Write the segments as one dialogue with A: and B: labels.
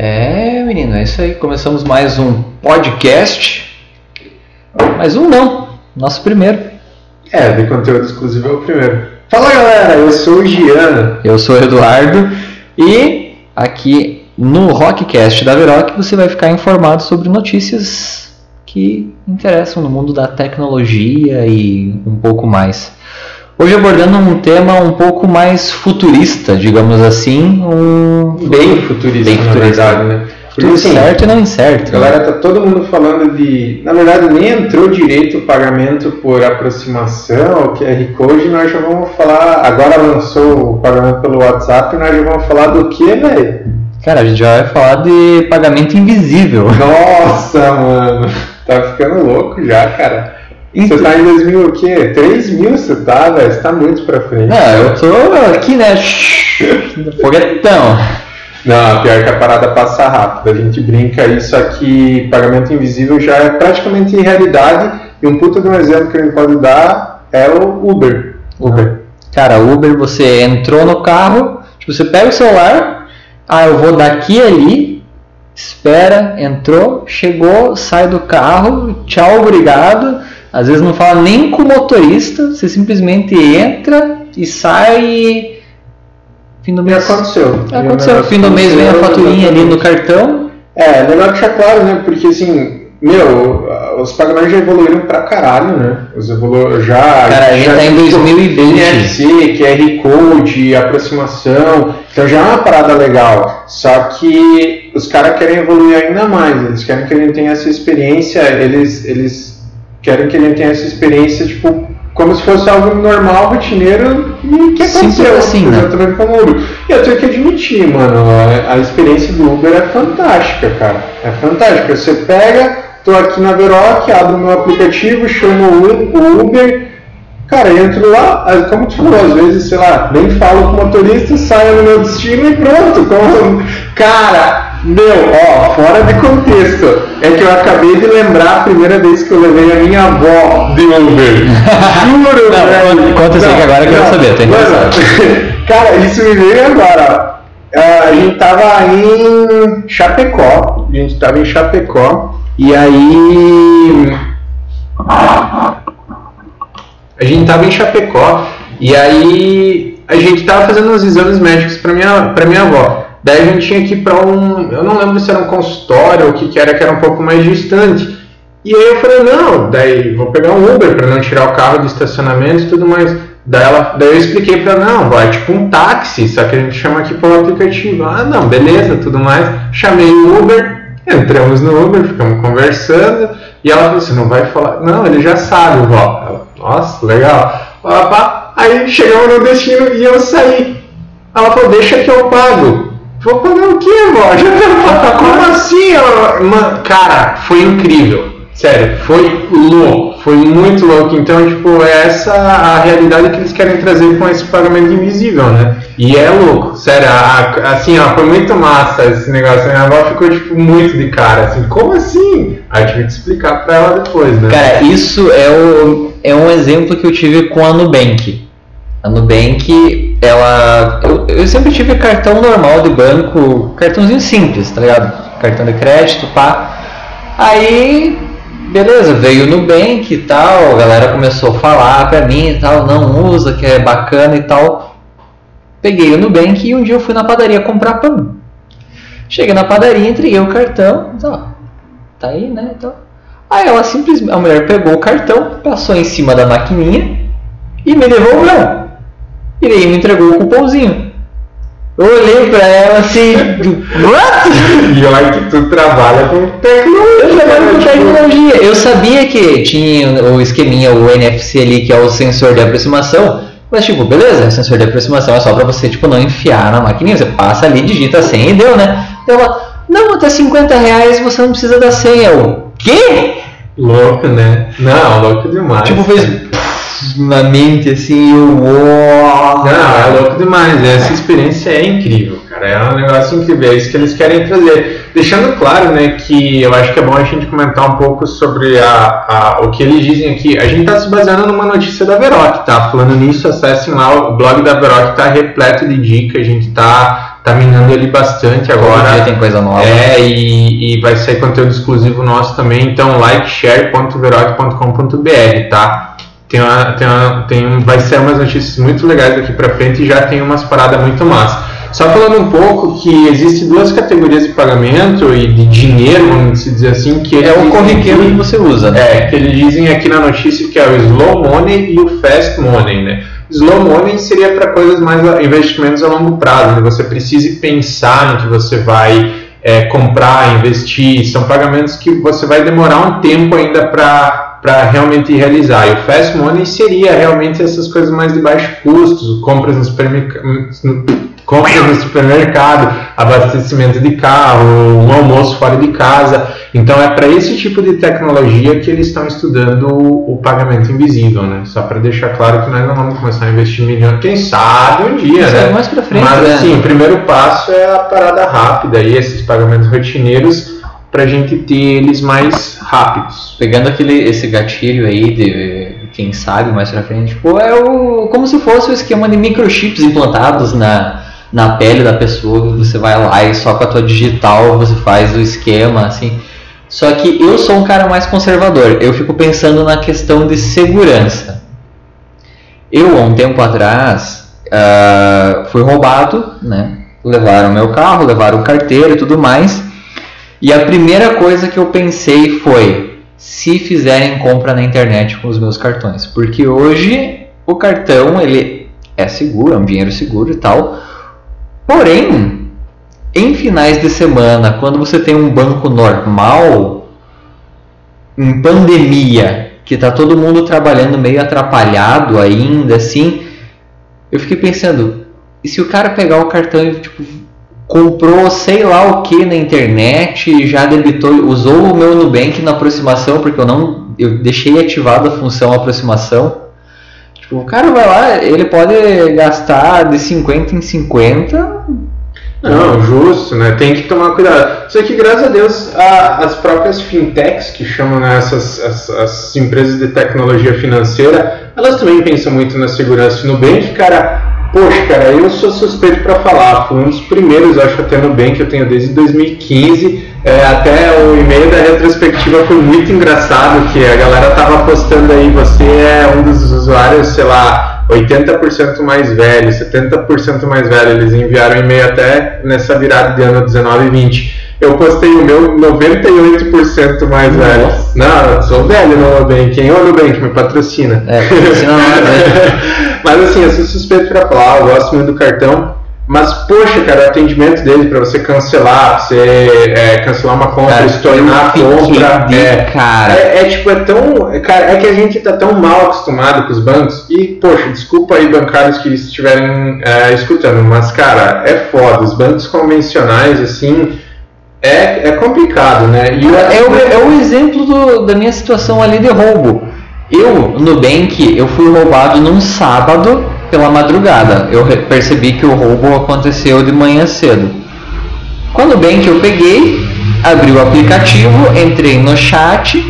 A: É, menino, é isso aí. Começamos mais um podcast. Mais um não, nosso primeiro.
B: É, de conteúdo exclusivo é o primeiro. Fala galera, eu sou o Gian.
A: Eu sou o Eduardo e aqui no Rockcast da Veroc você vai ficar informado sobre notícias que interessam no mundo da tecnologia e um pouco mais. Hoje abordando um tema um pouco mais futurista, digamos assim, um
B: Bem futurista,
A: bem
B: na
A: futurista.
B: verdade, né? Porque
A: Tudo
B: assim,
A: certo e não incerto.
B: galera, tá todo mundo falando de. Na verdade, nem entrou direito o pagamento por aproximação, o QR Code, nós já vamos falar. Agora lançou o pagamento pelo WhatsApp, nós já vamos falar do que, velho?
A: Cara, a gente já vai falar de pagamento invisível.
B: Nossa, mano, tá ficando louco já, cara. Você
A: Então-
B: tá em 2000 o quê? 3 mil você tá, velho? Você tá muito pra frente.
A: Não, eu tô aqui, né? Foguetão.
B: Não, pior que a parada passa rápido. A gente brinca isso aqui, pagamento invisível já é praticamente realidade. E um puta de um exemplo que a gente pode dar é o Uber.
A: Uber. Cara, Uber, você entrou no carro, tipo, você pega o celular, ah, eu vou daqui ali, espera, entrou, chegou, sai do carro, tchau, obrigado. Às vezes não fala nem com o motorista, você simplesmente entra e sai e fim do
B: E
A: mês.
B: aconteceu. E o
A: Aconteceu,
B: negócio
A: fim do mês vem a
B: aconteceu,
A: faturinha ali no cartão.
B: É, legal deixar claro, né? Porque assim, meu, os pagamentos já evoluíram pra caralho, né? Os evolu já.
A: Cara,
B: já
A: tá em
B: tem
A: 2020.
B: NFC, QR Code, aproximação. Então já é uma parada legal. Só que os caras querem evoluir ainda mais. Eles querem que a gente tenha essa experiência. Eles, eles querem que gente tenha essa experiência, tipo, como se fosse algo normal, rotineiro. E que aconteceu.
A: assim, né?
B: Exatamente como o Uber. E eu tenho que admitir, mano, a, a experiência do Uber é fantástica, cara. É fantástica. Você pega, tô aqui na Veroc, abro meu aplicativo, chamo o Uber. Cara, eu entro lá, como tu falou, às vezes, sei lá, nem falo com o motorista, saio no meu destino e pronto. Como... Cara, meu, ó, fora de contexto, é que eu acabei de lembrar a primeira vez que eu levei a minha avó de Uber. Juro,
A: Não,
B: velho.
A: conta- isso aí que agora eu quero saber, tô
B: Mano, Cara, isso me veio agora. ó. Ah, a gente tava em Chapecó. A gente tava em Chapecó. E aí. A gente tava em Chapecó. E aí. A gente tava fazendo uns exames médicos pra minha, pra minha avó. Daí a gente tinha que ir pra um. Eu não lembro se era um consultório ou o que, que era, que era um pouco mais distante. E aí eu falei, não, daí vou pegar um Uber pra não tirar o carro do estacionamento e tudo mais. Daí, ela, daí eu expliquei pra ela, não, vai tipo um táxi, só que a gente chama aqui pelo aplicativo. Ah, não, beleza, tudo mais. Chamei o Uber, entramos no Uber, ficamos conversando. E ela falou, você não vai falar? Não, ele já sabe, vó. Ela, Nossa, legal. Aí chegamos no destino e eu saí. Ela falou, deixa que eu pago. Vou pagar o quê, vó? Já tá Como assim? Ela, "Ma- cara, foi incrível. Sério, foi louco. Foi muito louco. Então, tipo, é essa a realidade que eles querem trazer com esse pagamento invisível, né? E é louco. Sério, a- a- assim, ó, foi muito massa esse negócio. Minha avó ficou, tipo, muito de cara, assim. Como assim? Aí eu tive que explicar pra ela depois, né?
A: Cara, isso é, o, é um exemplo que eu tive com a Nubank. A Nubank, ela. Eu, eu sempre tive cartão normal de banco, cartãozinho simples, tá ligado? Cartão de crédito, pá. Aí, beleza, veio o Nubank e tal, a galera começou a falar pra mim e tal, não usa, que é bacana e tal. Peguei o Nubank e um dia eu fui na padaria comprar pão. Cheguei na padaria, entreguei o cartão, tá, tá aí, né? Então, Aí ela simplesmente, a mulher pegou o cartão, passou em cima da maquininha e me devolveu. E aí me entregou o cupomzinho. Eu olhei pra ela assim, what?
B: E olha que tu trabalha com tecnologia.
A: Eu trabalho com
B: né?
A: tecnologia. Eu sabia que tinha o esqueminha, o NFC ali, que é o sensor de aproximação. Mas tipo, beleza, o sensor de aproximação é só pra você tipo, não enfiar na maquininha. Você passa ali, digita a senha e deu, né? Então ela, não, até 50 reais você não precisa da senha. Eu, quê?
B: Louco, né? Não, louco demais.
A: Tipo, fez na mente assim, eu. uau.
B: Não, é louco demais. Essa experiência é incrível, cara. É um negócio incrível. É isso que eles querem trazer. Deixando claro, né, que eu acho que é bom a gente comentar um pouco sobre a, a- o que eles dizem aqui. A gente está se baseando numa notícia da Veroc, tá? Falando nisso, acessem lá o blog da Veroc, tá repleto de dicas. A gente tá, tá minando ele bastante agora.
A: Todo tem coisa nova.
B: É, e, e vai sair conteúdo exclusivo nosso também, então likeshare.verote.com.br, tá? Tem uma, tem uma, tem, vai ser umas notícias muito legais daqui para frente e já tem umas paradas muito massa. Só falando um pouco que existe duas categorias de pagamento e de dinheiro, vamos dizer assim, que
A: é o corriqueiro que você usa, né?
B: É, que eles dizem aqui na notícia que é o slow money e o fast money, né? Slow money seria para coisas mais investimentos a longo prazo, né? Você precise pensar no que você vai é, comprar, investir, são pagamentos que você vai demorar um tempo ainda para para realmente realizar. E o fast money seria realmente essas coisas mais de baixo custo, compras no supermercado, compras no supermercado, abastecimento de carro, um almoço fora de casa. Então é para esse tipo de tecnologia que eles estão estudando o, o pagamento invisível, né? Só para deixar claro que nós não vamos começar a investir milhões, quem sabe um dia, Isso né?
A: É mais pra frente,
B: Mas
A: né?
B: assim, o primeiro passo é a parada rápida e esses pagamentos rotineiros para a gente ter eles mais rápidos.
A: Pegando aquele esse gatilho aí de quem sabe mais pra frente, tipo, é o como se fosse o esquema de microchips implantados na na pele da pessoa, você vai lá e só com a tua digital você faz o esquema, assim. Só que eu sou um cara mais conservador, eu fico pensando na questão de segurança. Eu, há um tempo atrás, uh, fui roubado, né? Levaram meu carro, levaram carteira e tudo mais. E a primeira coisa que eu pensei foi: se fizerem compra na internet com os meus cartões, porque hoje o cartão ele é seguro, é um dinheiro seguro e tal. Porém, em finais de semana, quando você tem um banco normal, em pandemia, que está todo mundo trabalhando meio atrapalhado ainda, assim, eu fiquei pensando, e se o cara pegar o cartão e tipo, comprou sei lá o que na internet, já debitou, usou o meu Nubank na aproximação, porque eu não eu deixei ativada a função aproximação, Tipo, o cara vai lá, ele pode gastar de 50 em 50.
B: Não, justo, né? Tem que tomar cuidado. Só que, graças a Deus, a, as próprias fintechs, que chamam né, essas as, as, empresas de tecnologia financeira, elas também pensam muito na segurança. No Nubank, cara, poxa, cara, eu sou suspeito para falar. Foi um dos primeiros, acho que até no Nubank, eu tenho desde 2015 é, até o e-mail da retrospectiva foi muito engraçado, que a galera tava postando aí, você é um dos usuários, sei lá, 80% mais velho, 70% mais velho. Eles enviaram e-mail até nessa virada de ano 19 e 20. Eu postei o meu 98% mais Nossa. velho. Não, sou velho no Nubank. Quem é o Nubank? Me patrocina.
A: É, patrocina né?
B: Mas assim, eu sou suspeito pra falar, eu gosto muito do cartão. Mas, poxa, cara, o atendimento dele para você cancelar, você é, cancelar uma compra, estornar a compra.
A: É, cara.
B: É, é, tipo, é tão. Cara, é que a gente tá tão mal acostumado com os bancos. E, poxa, desculpa aí, bancários que estiverem é, escutando, mas, cara, é foda. Os bancos convencionais, assim. É, é complicado, né?
A: E é, o, é o exemplo do, da minha situação ali de roubo. Eu, no Bank, eu fui roubado num sábado pela madrugada. Eu percebi que o roubo aconteceu de manhã cedo. Quando bem que eu peguei, abri o aplicativo, entrei no chat,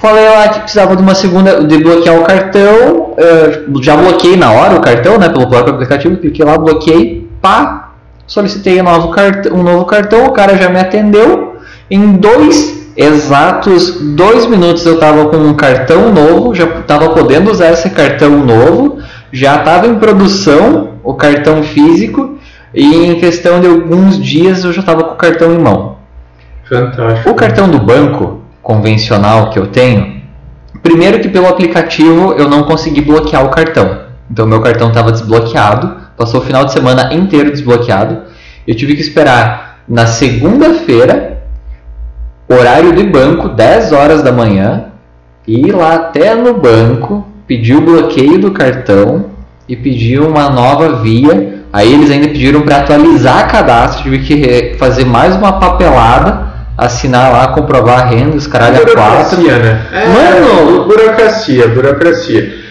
A: falei lá que precisava de uma segunda, de bloquear o cartão, uh, já bloqueei na hora o cartão, né, pelo próprio aplicativo, cliquei lá, bloqueei, pá, solicitei um novo, cartão, um novo cartão, o cara já me atendeu, em dois exatos dois minutos eu estava com um cartão novo, já estava podendo usar esse cartão novo, já estava em produção o cartão físico e em questão de alguns dias eu já estava com o cartão em mão.
B: Fantástico.
A: O cartão do banco convencional que eu tenho, primeiro que pelo aplicativo eu não consegui bloquear o cartão. Então meu cartão estava desbloqueado, passou o final de semana inteiro desbloqueado. Eu tive que esperar na segunda-feira horário de banco, 10 horas da manhã, ir lá até no banco, pedir o bloqueio do cartão e pedir uma nova via. Aí eles ainda pediram para atualizar cadastro, tive que fazer mais uma papelada, assinar lá, comprovar a renda, os caralho a quatro.
B: né? É, Mano, burocracia, burocracia.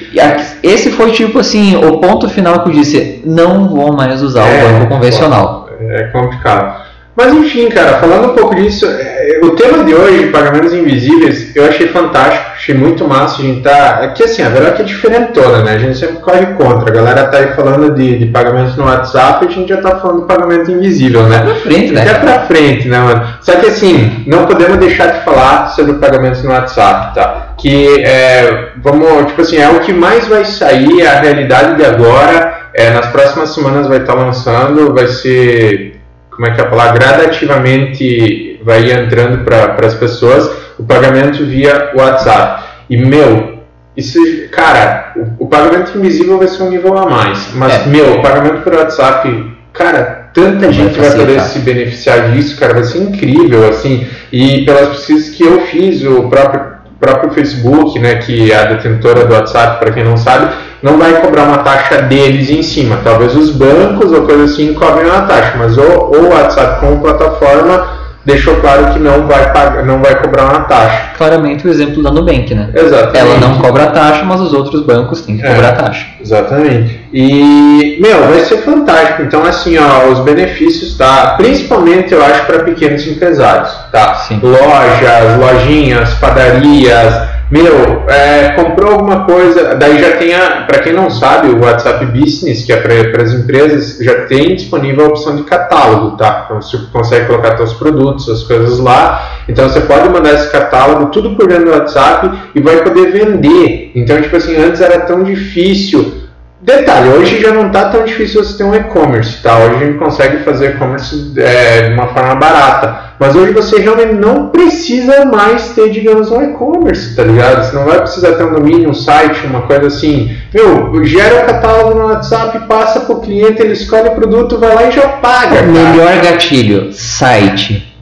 A: Esse foi tipo assim, o ponto final que eu disse, não vou mais usar é, o banco convencional.
B: É complicado. Mas enfim, cara, falando um pouco disso, é, o tema de hoje, pagamentos invisíveis, eu achei fantástico, achei muito massa. A gente tá. Aqui assim, a verdade é que é diferentona, né? A gente sempre corre contra. A galera tá aí falando de, de pagamentos no WhatsApp e a gente já tá falando de pagamento invisível, né?
A: Pra frente, né?
B: Até pra frente, né, mano? Só que assim, não podemos deixar de falar sobre pagamentos no WhatsApp, tá? Que é, vamos, tipo assim, é o que mais vai sair, é a realidade de agora. É, nas próximas semanas vai estar lançando, vai ser como é que é a palavra, gradativamente vai entrando para as pessoas o pagamento via WhatsApp. E, meu, isso, cara, o, o, pagamento invisível vai ser um nível a mais. Mas, é. meu, o pagamento por WhatsApp, cara, tanta gente vai, vai poder se beneficiar disso, cara, vai ser incrível, assim. E pelas pesquisas que eu fiz, o próprio próprio Facebook, né, que é a detentora do WhatsApp, para quem não sabe, não vai cobrar uma taxa deles em cima. Talvez os bancos ou coisa assim cobrem uma taxa, mas o, o WhatsApp como plataforma deixou claro que não vai pagar, não vai cobrar uma taxa.
A: Claramente o exemplo da Nubank, né?
B: Exatamente.
A: Ela não cobra taxa, mas os outros bancos têm que é, cobrar taxa.
B: Exatamente. E, meu, vai ser fantástico. Então, assim, ó, os benefícios, tá? Principalmente, eu acho, para pequenos empresários, tá?
A: Sim.
B: Lojas, lojinhas, padarias, meu, é, comprou alguma coisa, daí já tem a, para quem não sabe, o WhatsApp Business, que é para as empresas, já tem disponível a opção de catálogo, tá? Então você consegue colocar seus produtos, suas coisas lá. Então você pode mandar esse catálogo tudo por dentro do WhatsApp e vai poder vender. Então, tipo assim, antes era tão difícil Detalhe, hoje já não está tão difícil você ter um e-commerce, tá? Hoje a gente consegue fazer e-commerce é, de uma forma barata. Mas hoje você realmente não precisa mais ter, digamos, um e-commerce, tá ligado? Você não vai precisar ter um domínio, um site, uma coisa assim. Meu, gera o catálogo no WhatsApp, passa pro cliente, ele escolhe o produto, vai lá e já paga.
A: O melhor gatilho, site.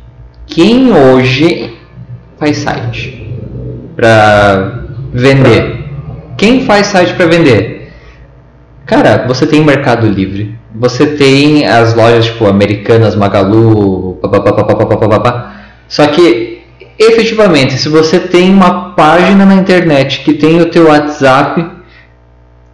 A: Quem hoje faz site para vender? Quem faz site para vender? Cara, você tem Mercado Livre, você tem as lojas tipo Americanas, Magalu, papapá. Só que efetivamente, se você tem uma página na internet que tem o teu WhatsApp,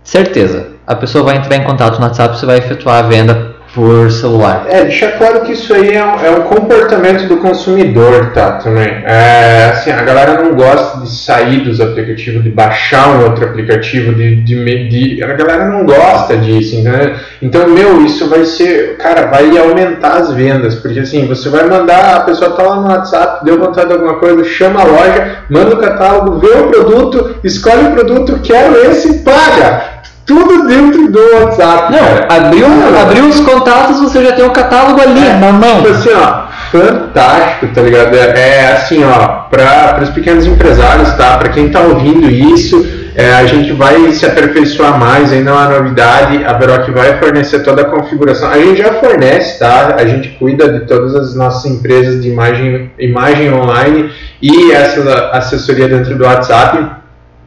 A: certeza, a pessoa vai entrar em contato no WhatsApp, você vai efetuar a venda por celular.
B: É, deixa claro que isso aí é um, é um comportamento do consumidor, tá? Também. É, assim, a galera não gosta de sair dos aplicativos, de baixar um outro aplicativo, de, de, de a galera não gosta disso, entendeu? Então, meu, isso vai ser, cara, vai aumentar as vendas, porque assim, você vai mandar, a pessoa tá lá no WhatsApp, deu vontade de alguma coisa, chama a loja, manda o catálogo, vê o produto, escolhe o produto, quero esse, paga tudo dentro do WhatsApp.
A: Não, abriu, ah, abriu os contatos, você já tem o catálogo ali é, na mão.
B: Tipo assim, ó, fantástico, tá ligado? É, é assim, ó, para os pequenos empresários, tá? Para quem tá ouvindo isso, é, a gente vai se aperfeiçoar mais, ainda é uma novidade. A Veroc vai fornecer toda a configuração. A gente já fornece, tá? A gente cuida de todas as nossas empresas de imagem, imagem online e essa assessoria dentro do WhatsApp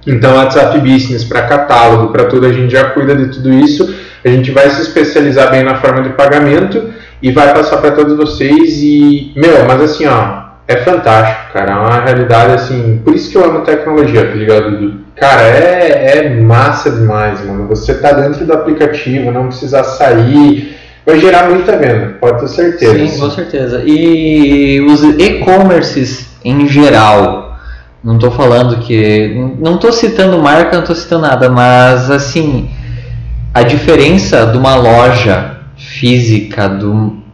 B: então, WhatsApp Business para catálogo, para tudo, a gente já cuida de tudo isso. A gente vai se especializar bem na forma de pagamento e vai passar para todos vocês. E, meu, mas assim, ó, é fantástico, cara. É uma realidade assim. Por isso que eu amo tecnologia, tá ligado, Cara, é, é massa demais, mano. Você tá dentro do aplicativo, não precisa sair. Vai gerar muita venda, pode ter certeza.
A: Sim, com certeza. E os e-commerces em geral, não estou falando que. Não estou citando marca, não estou citando nada, mas assim. A diferença de uma loja física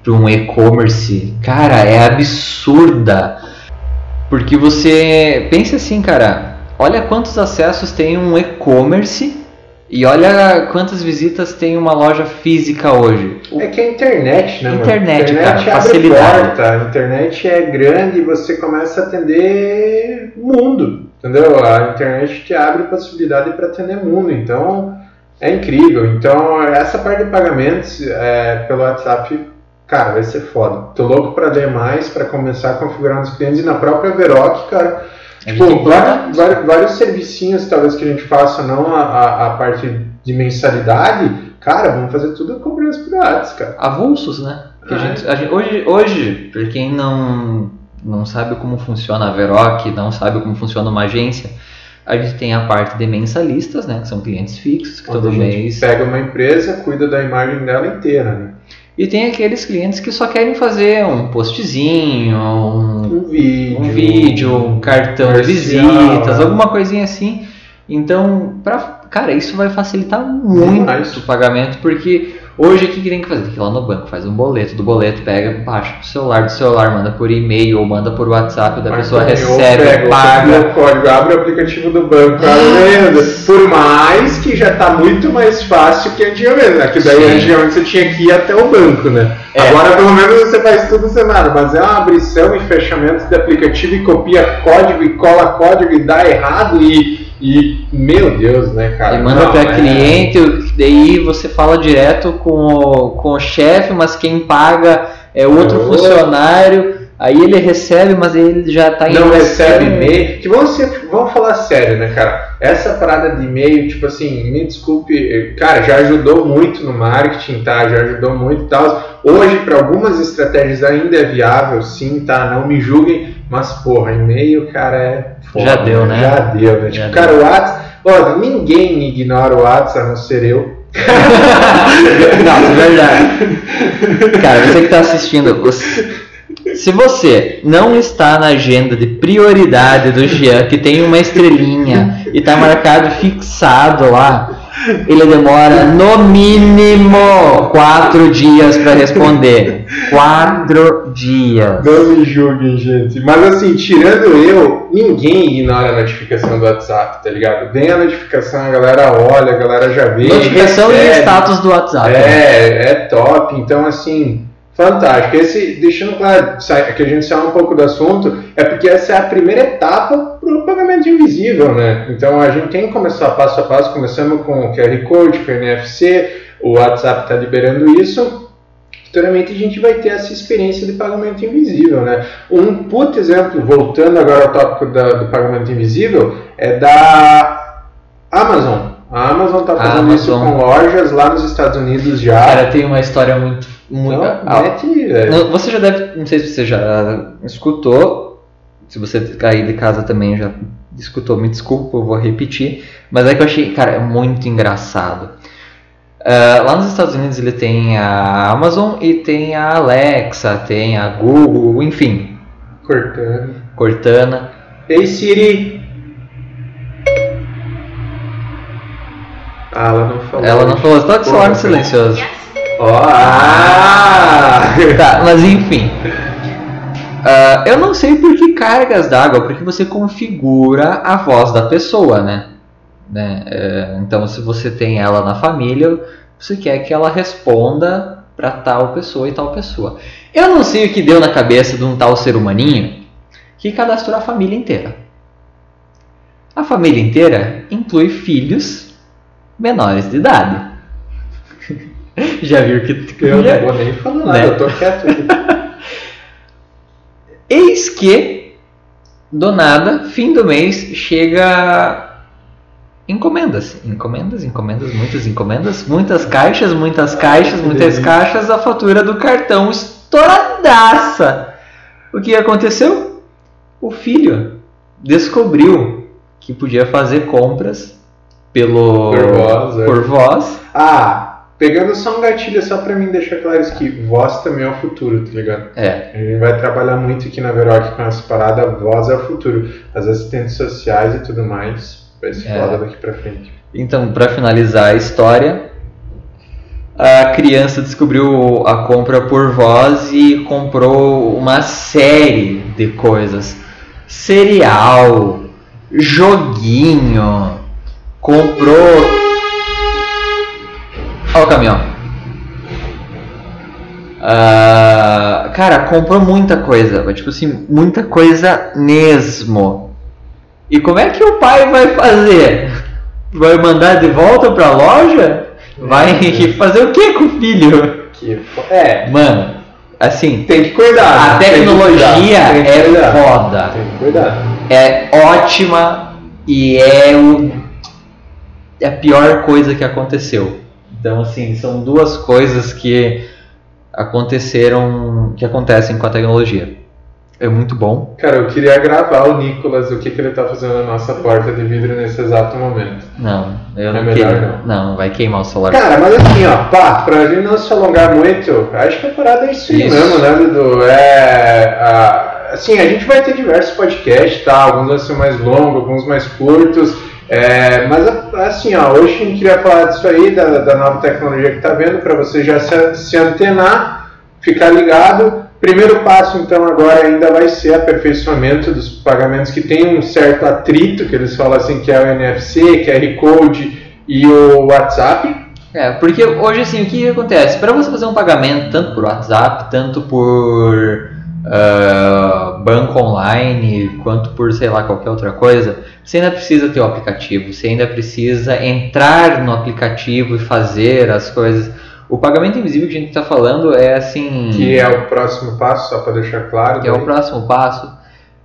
A: para um e-commerce, cara, é absurda. Porque você. Pensa assim, cara. Olha quantos acessos tem um e-commerce e olha quantas visitas tem uma loja física hoje.
B: É que a internet, né?
A: Internet,
B: mano? internet
A: cara, facilidade.
B: Porta, a internet é grande e você começa a atender mundo, entendeu? A internet te abre possibilidade para atender mundo, então é incrível. Então essa parte de pagamentos é, pelo WhatsApp, cara, vai ser foda. Tô louco para ler mais, para começar a configurar nos clientes e na própria Veroc, cara Tipo, vários, vários, vários servicinhos talvez que a gente faça, não a, a, a parte de mensalidade, cara, vamos fazer tudo com preços piratas, cara.
A: Avulsos, né? Ah, a gente, a gente, hoje, hoje, para quem não, não sabe como funciona a Veroc, não sabe como funciona uma agência, a gente tem a parte de mensalistas, né? Que são clientes fixos, que todo
B: a
A: mês.
B: pega uma empresa, cuida da imagem dela inteira, né?
A: E tem aqueles clientes que só querem fazer um postzinho, um,
B: Um vídeo.
A: um vídeo, um cartão de visitas,
B: né?
A: alguma coisinha assim. Então, pra, cara, isso vai facilitar muito o pagamento, porque hoje o que, que tem que fazer? Tem que ir lá no banco, faz um boleto, do boleto pega, baixa pro celular, do celular manda por e-mail ou manda por WhatsApp, da
B: Mas
A: pessoa recebe,
B: pega,
A: paga.
B: o código, abre o aplicativo do banco, vendo? Por mais que já tá muito mais fácil que antigamente, né? Que daí
A: Sim.
B: antigamente você tinha que ir até o banco, né?
A: É.
B: Agora pelo menos você faz tudo cenário, mas é uma abrição e fechamento de aplicativo e copia código e cola código e dá errado e, e meu Deus, né, cara?
A: E manda
B: Não,
A: para
B: é-
A: cliente, daí você fala direto com o, com o chefe, mas quem paga é outro
B: É
A: funcionário, aí ele recebe, mas ele já tá em
B: não recebe e-mail. Que vamos, ser, vamos falar sério, né, cara? Essa parada de e-mail, tipo assim, me desculpe, cara, já ajudou muito no marketing, tá? Já ajudou muito e tal. Hoje, para algumas estratégias ainda é viável, sim, tá? Não me julguem, mas porra, e-mail, cara, é foda,
A: Já deu, né?
B: Já deu, né?
A: Já
B: Tipo,
A: deu.
B: cara, o WhatsApp, ó, ninguém ignora o WhatsApp, a não ser eu.
A: Não, é verdade. Cara, você que tá assistindo, você- se você não está na agenda de prioridade do Jean, que tem uma estrelinha e tá marcado fixado lá, ele demora no mínimo quatro dias para responder. Quatro dias.
B: Não me julguem, gente. Mas assim, tirando eu, ninguém ignora a notificação do WhatsApp, tá ligado? Vem a notificação, a galera olha, a galera já vê.
A: Notificação e status do WhatsApp. né?
B: É, é top. Então, assim, fantástico. Esse, deixando claro sai- que a gente saiu um pouco do assunto, é porque essa é a primeira etapa para o pagamento invisível, né? Então, a gente tem que começar passo a passo. Começamos com o QR Code, com o NFC, o WhatsApp está liberando isso. Futuramente a gente vai ter essa experiência de pagamento invisível, né? Um puto exemplo, voltando agora ao tópico da- do pagamento invisível, é da Amazon. Amazon está fazendo isso
A: Amazon.
B: com lojas lá nos Estados Unidos já.
A: Cara, tem uma história muito. muito ah,
B: mete.
A: Não, Você já deve, não sei se você já escutou, se você cair de casa também já escutou, me desculpa, eu vou repetir, mas é que eu achei, cara, é muito engraçado. Ah, lá nos Estados Unidos ele tem a Amazon e tem a Alexa, tem a Google, enfim,
B: Cortando.
A: Cortana.
B: Ei, Siri. Ah, ela não falou.
A: Ela não falou, tá com o celular silencioso.
B: Ó, ah!
A: Tá, mas enfim. Ah, eu não sei por que cargas d'água, porque você configura a voz da pessoa, né? Né? É, então, se você tem ela na família, você quer que ela responda para tal pessoa e tal pessoa. Eu não sei o que deu na cabeça de um tal ser humaninho que cadastrou a família inteira. A família inteira inclui filhos menores de idade. Já viu que
B: Eu não vou nem falar nada,
A: Né?
B: eu tô quieto.
A: Eis que, do nada, fim do mês, chega encomendas. Encomendas, encomendas, muitas encomendas, muitas caixas, muitas caixas, muitas
B: delícia.
A: caixas, a fatura do cartão estouradaça. O que aconteceu? O filho descobriu que podia fazer compras pelo
B: Por voz, é.
A: por voz.
B: Ah, pegando só um gatilho, só pra mim deixar claro isso que voz também é o futuro, tá ligado?
A: É,
B: A gente vai trabalhar muito aqui na Veroc com essa parada, voz é o futuro. As assistentes sociais e tudo mais, vai ser
A: É.
B: foda daqui pra frente.
A: Então, para finalizar a história, a criança descobriu a compra por voz e comprou uma série de coisas: cereal, joguinho, comprou. Olha o caminhão. Ah, cara, comprou muita coisa, mas, tipo assim, muita coisa mesmo. E como é que o pai vai fazer? Vai mandar de volta pra loja? Vai fazer o que com o filho?
B: Que É,
A: Mano, assim,
B: tem que cuidar.
A: a tecnologia
B: cuidar,
A: é
B: cuidar.
A: foda.
B: Tem que cuidar.
A: É ótima e é o é a pior coisa que aconteceu. Então, assim, são duas coisas que aconteceram, que acontecem com a tecnologia. É muito bom.
B: Cara, eu queria gravar o Nicolas, o que, que ele tá fazendo na nossa porta de vidro nesse exato momento.
A: Não, eu
B: É
A: não
B: melhor
A: queria.
B: não.
A: Não, vai queimar o celular.
B: Cara, mas assim, ó, pá, pra gente não se alongar muito, acho que a parada é isso
A: Isso.
B: mesmo, né, Dudu? É. a- assim, a gente vai ter diversos podcasts, tá? Alguns vão ser mais longos, alguns mais curtos. É, mas assim, ó, hoje a gente queria falar disso aí, da, da nova tecnologia que tá vendo, pra você já se, se antenar, ficar ligado. Primeiro passo, então, agora ainda vai ser aperfeiçoamento dos pagamentos que tem um certo atrito, que eles falam assim, que é o NFC, QR Code e o WhatsApp.
A: É, porque hoje assim, o que acontece? Para você fazer um pagamento tanto por WhatsApp, tanto por ah, banco online, quanto por sei lá qualquer outra coisa, você ainda precisa ter o aplicativo, você ainda precisa entrar no aplicativo e fazer as coisas. O pagamento invisível que a gente está falando é assim.
B: Que é o próximo passo, só para deixar claro.
A: que é o
B: daí.
A: próximo passo,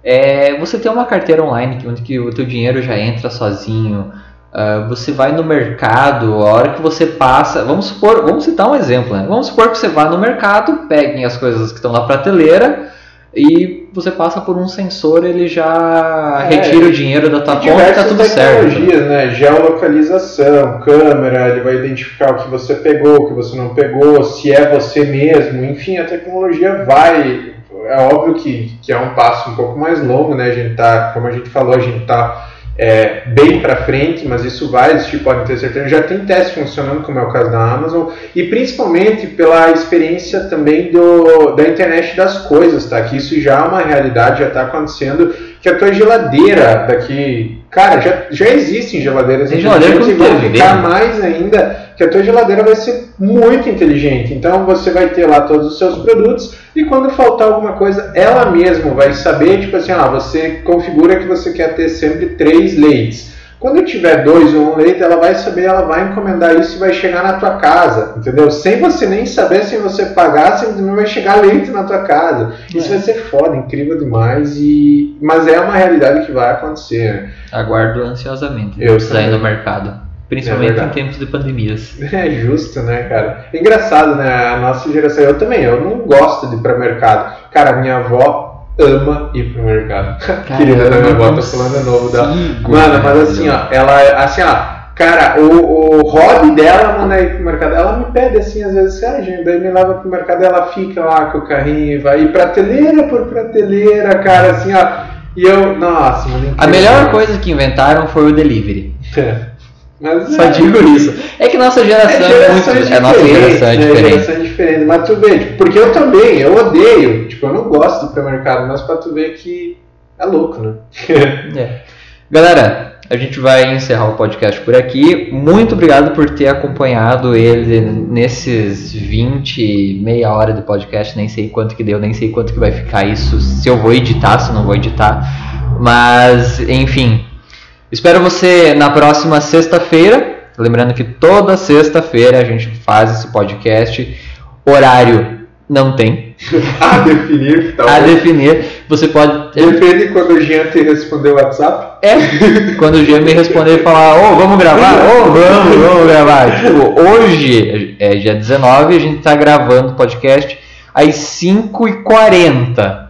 A: é você ter uma carteira online que- onde que o teu dinheiro já entra sozinho. Ah, você vai no mercado, a hora que você passa, vamos supor, vamos citar um exemplo, né? Vamos supor que você vá no mercado, peguem as coisas que estão na prateleira e você passa por um sensor, ele já
B: É,
A: retira o dinheiro da tua conta e tá tudo certo.
B: né? Geolocalização, câmera, ele vai identificar o que você pegou, o que você não pegou, se é você mesmo, enfim, a tecnologia vai. É óbvio que, que é um passo um pouco mais longo, né? A gente tá, como a gente falou, a gente tá é, bem para frente, mas isso vai existir, podem ter certeza. Já tem teste funcionando, como é o caso da Amazon, e principalmente pela experiência também do, da internet das coisas, tá? Que isso já é uma realidade, já está acontecendo, que a tua geladeira daqui. Cara, já, já existem geladeiras
A: Tem
B: inteligentes e vão ficar mais ainda, que a tua geladeira vai ser muito inteligente. Então você vai ter lá todos os seus produtos e quando faltar alguma coisa, ela mesma vai saber, tipo assim, ah, você configura que você quer ter sempre três leites. Quando tiver dois ou um leite, ela vai saber, ela vai encomendar isso e vai chegar na tua casa, entendeu? Sem você nem saber, sem você pagar, simplesmente vai chegar leite na tua casa. Isso
A: É.
B: vai ser foda, incrível demais, e... mas é uma realidade que vai acontecer. né?
A: Aguardo ansiosamente
B: Eu
A: sair no mercado, principalmente
B: É
A: em tempos de pandemias.
B: É justo, né, cara? Engraçado, né? A nossa geração, eu também, eu não gosto de ir pra mercado. Cara, minha avó ama ir pro mercado. Querida da minha tô falando de novo da. Mano, mas assim, ó, ela, assim, ó, cara, o, o hobby dela, mano, é ir pro mercado. Ela me pede assim, às vezes, ah, gente, daí me leva pro mercado, ela fica lá com o carrinho e vai ir prateleira por prateleira, cara, assim, ó. E eu, nossa, mano.
A: A melhor coisa que inventaram foi o delivery.
B: Mas
A: Só
B: é.
A: digo isso. É que nossa geração é, muito. É nossa geração é
B: né?
A: diferente.
B: Geração é diferente. Mas tu vê, tipo, porque eu também, eu odeio. Tipo, eu não gosto de ir pro mercado, mas pra tu ver que é louco, né?
A: É. Galera, a gente vai encerrar o podcast por aqui. Muito obrigado por ter acompanhado ele nesses 20, meia hora de podcast. Nem sei quanto que deu, nem sei quanto que vai ficar isso. Se eu vou editar, se não vou editar. Mas, enfim. Espero você na próxima sexta-feira. Lembrando que toda sexta-feira a gente faz esse podcast. Horário não tem.
B: a definir, tá
A: A definir. Você pode.
B: Depende quando o Jean te responder o WhatsApp.
A: É, quando o Jean me responder e falar, ô, vamos gravar? Ô, vamos, vamos gravar. Tipo, hoje, é dia 19, a gente tá gravando o podcast às 5h40.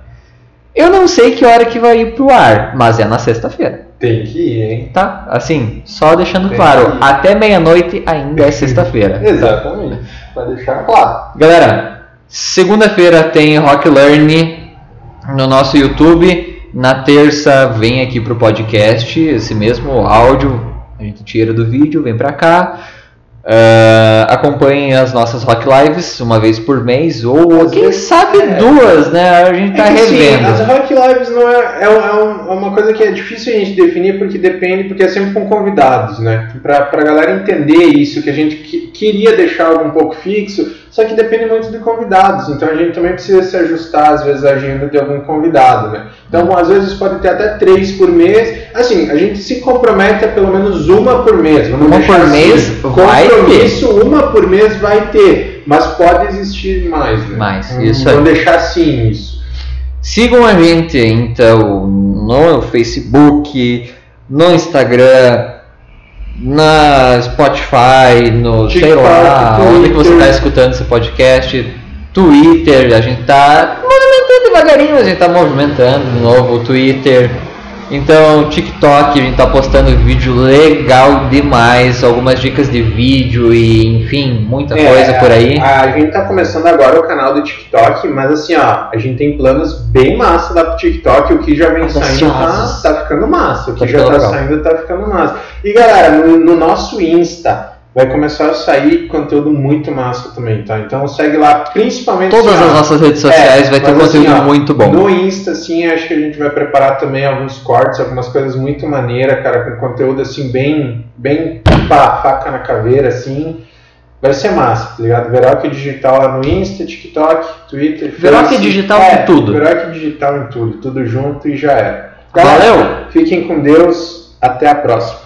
A: Eu não sei que hora que vai ir pro ar, mas é na sexta-feira,
B: Tem que ir, hein?
A: tá? Assim, só deixando
B: Tem
A: claro, até meia-noite ainda é sexta-feira.
B: Exatamente. Pra deixar claro.
A: Galera, segunda-feira tem Rock Learn no nosso YouTube. Na terça vem aqui pro podcast, esse mesmo áudio a gente tira do vídeo, vem pra cá. Ah, acompanhem as nossas Rock Lives uma vez por mês, ou
B: Às
A: quem
B: vezes-
A: sabe
B: é.
A: duas, né? A gente tá
B: É que, assim,
A: revendo.
B: as Rock Lives não é, é, é é uma coisa que é difícil a gente definir porque depende, porque é sempre com convidados, né? Pra, pra galera entender isso, que a gente que- queria deixar algo um pouco fixo, só que depende muito de convidados, então a gente também precisa se ajustar às vezes a agenda de algum convidado, né? Então às vezes pode ter até três por mês, assim, a gente se compromete a pelo menos uma por mês, vamos
A: Uma por
B: assim,
A: mês vai
B: compromisso, uma por mês vai ter, mas pode existir mais, né?
A: Mais,
B: Hum,
A: isso aí.
B: Vamos deixar assim isso.
A: Sigam a gente então no Facebook, no Instagram, na Spotify, no sei
B: TikTok,
A: lá, onde que você
B: Twitter.
A: está escutando esse podcast, Twitter, a gente tá movimentando devagarinho, a gente tá movimentando de novo o Twitter. Então, TikTok, a gente tá postando vídeo legal demais, algumas dicas de vídeo e, enfim, muita
B: É,
A: coisa por aí.
B: A, gente tá começando agora o canal do TikTok, mas assim, ó, a gente tem planos bem massa lá pro TikTok, o que já vem saindo tá, tá ficando massa, o que
A: Tá
B: já tá
A: legal.
B: saindo tá ficando massa. E galera, no, no nosso Insta vai começar a sair conteúdo muito massa também, tá? Então segue lá, principalmente
A: Todas
B: assim,
A: as nossas redes sociais
B: é,
A: vai ter
B: mas
A: conteúdo
B: assim, ó,
A: muito bom.
B: No Insta, assim, acho que a gente vai preparar também alguns cortes, algumas coisas muito maneiras, cara, com conteúdo assim, bem, bem pá, faca na caveira, assim. Vai ser massa, tá ligado? Veroque Digital lá no Insta, TikTok, Twitter,
A: Veroque
B: Face.
A: Digital
B: é,
A: em tudo.
B: Veroque Digital em tudo, tudo junto e já era.
A: Valeu!
B: Fiquem com Deus, até a próxima.